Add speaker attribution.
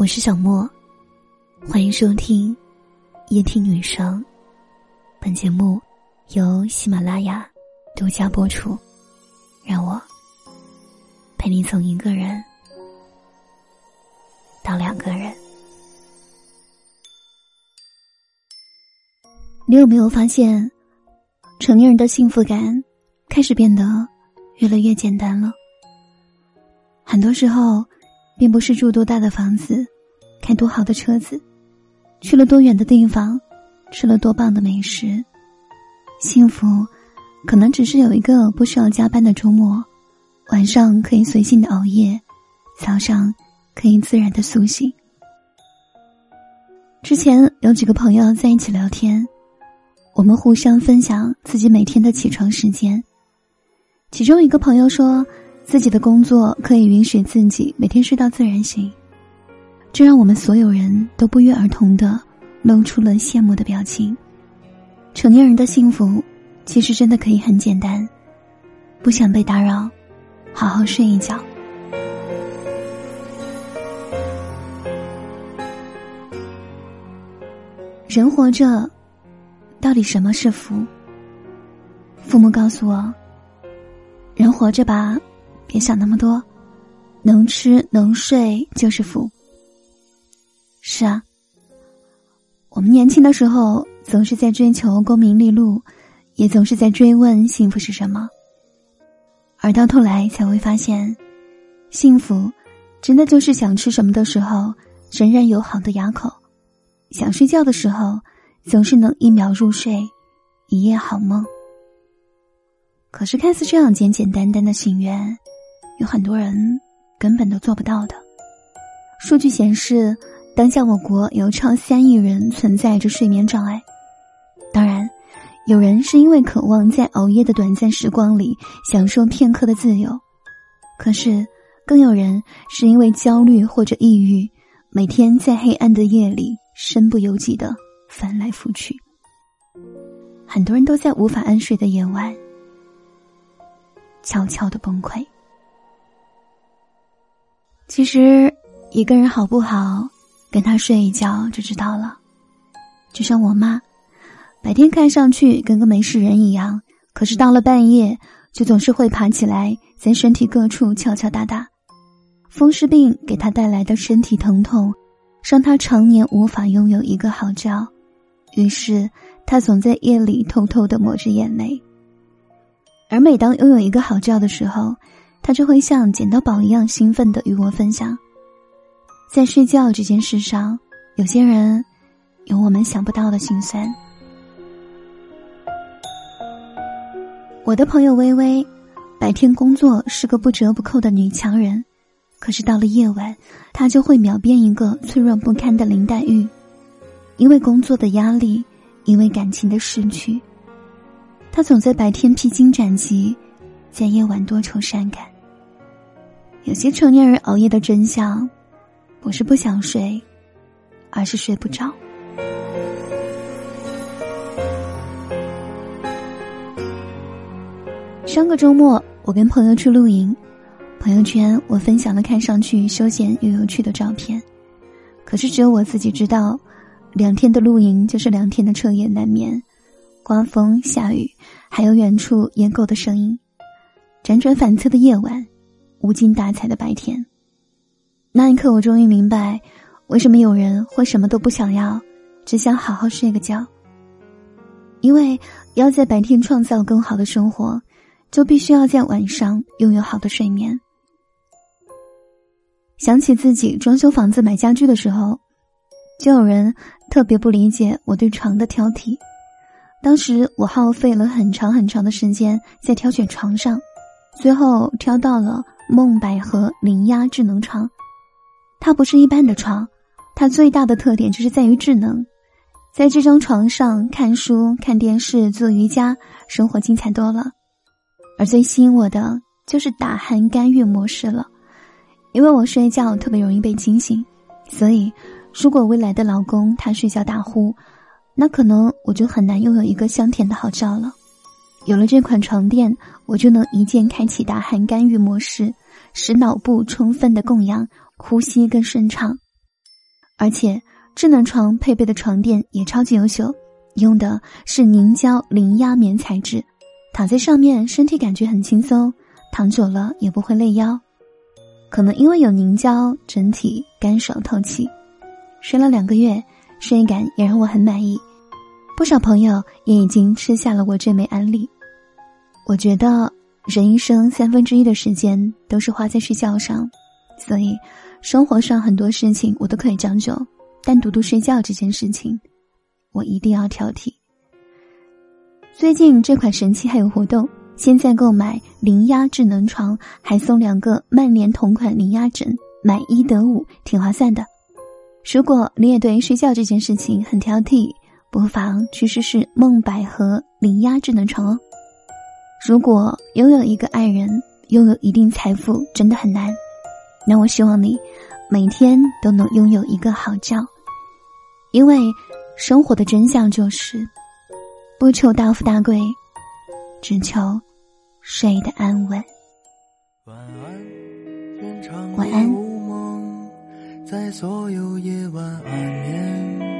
Speaker 1: 我是小莫，欢迎收听夜听女生。本节目由喜马拉雅独家播出。让我陪你从一个人到两个人。你有没有发现，成年人的幸福感开始变得越来越简单了？很多时候，并不是住多大的房子，开多好的车子，去了多远的地方，吃了多棒的美食。幸福，可能只是有一个不需要加班的周末，晚上可以随性的熬夜，早上可以自然的苏醒。之前有几个朋友在一起聊天。我们互相分享自己每天的起床时间。其中一个朋友说，自己的工作可以允许自己每天睡到自然醒，这让我们所有人都不约而同的露出了羡慕的表情。成年人的幸福，其实真的可以很简单，不想被打扰，好好睡一觉。人活着。到底什么是福？父母告诉我：“人活着吧，别想那么多，能吃能睡就是福。”是啊，我们年轻的时候总是在追求功名利禄，也总是在追问幸福是什么，而到头来才会发现，幸福真的就是想吃什么的时候仍然有好的牙口，想睡觉的时候。总是能一秒入睡，一夜好梦。可是看似这样简简单单的心愿，有很多人根本都做不到的。数据显示，当下我国有超三亿人存在着睡眠障碍。当然，有人是因为渴望在熬夜的短暂时光里享受片刻的自由，可是更有人是因为焦虑或者抑郁，每天在黑暗的夜里身不由己的。翻来覆去，很多人都在无法安睡的夜晚，悄悄的崩溃。其实，一个人好不好，跟他睡一觉就知道了。就像我妈，白天看上去跟个没事人一样，可是到了半夜，就总是会爬起来，在身体各处敲敲打打。风湿病给她带来的身体疼痛，让她常年无法拥有一个好觉。于是，她总在夜里偷偷的抹着眼泪。而每当拥有一个好觉的时候，他就会像捡到宝一样兴奋的与我分享。在睡觉这件事上，有些人有我们想不到的心酸。我的朋友微微，白天工作是个不折不扣的女强人，可是到了夜晚，她就会秒变一个脆弱不堪的林黛玉。因为工作的压力，因为感情的失去，她总在白天披荆斩棘，在夜晚多愁善感。有些成年人熬夜的真相，不是不想睡，而是睡不着。上个周末，我跟朋友去露营，朋友圈我分享了看上去休闲又有趣的照片，可是只有我自己知道。两天的露营就是两天的彻夜难眠，刮风下雨，还有远处野狗的声音，辗转反侧的夜晚，无精打采的白天。那一刻，我终于明白，为什么有人会什么都不想要，只想好好睡个觉。因为要在白天创造更好的生活，就必须要在晚上拥有好的睡眠。想起自己装修房子、买家具的时候。就有人特别不理解我对床的挑剔。当时我耗费了很长很长的时间在挑选床上，最后挑到了梦百合零压智能床。它不是一般的床，它最大的特点就是在于智能。在这张床上看书、看电视、做瑜伽，生活精彩多了。而最吸引我的就是打鼾干预模式了，因为我睡觉特别容易被惊醒，所以。如果未来的老公他睡觉打呼，那可能我就很难拥有一个香甜的好觉了。有了这款床垫，我就能一键开启大汗干预模式，使脑部充分的供氧，呼吸更顺畅。而且智能床配备的床垫也超级优秀，用的是凝胶零压棉材质，躺在上面身体感觉很轻松，躺久了也不会累腰。可能因为有凝胶，整体干爽透气。睡了两个月，睡感也让我很满意。不少朋友也已经吃下了我这枚安利。我觉得人一生三分之一的时间都是花在睡觉上，所以生活上很多事情我都可以将就，但独独睡觉这件事情，我一定要挑剔。最近这款神器还有活动。现在购买零压智能床，还送两个曼联同款零压枕，买一得五，挺划算的。如果你也对睡觉这件事情很挑剔，不妨去试试梦百合零压智能床哦。如果拥有一个爱人，拥有一定财富真的很难，那我希望你每天都能拥有一个好觉，因为生活的真相就是不求大富大贵，只求。睡得安稳。
Speaker 2: 晚安，
Speaker 1: 晚安。
Speaker 2: 无梦，在所有夜晚安眠。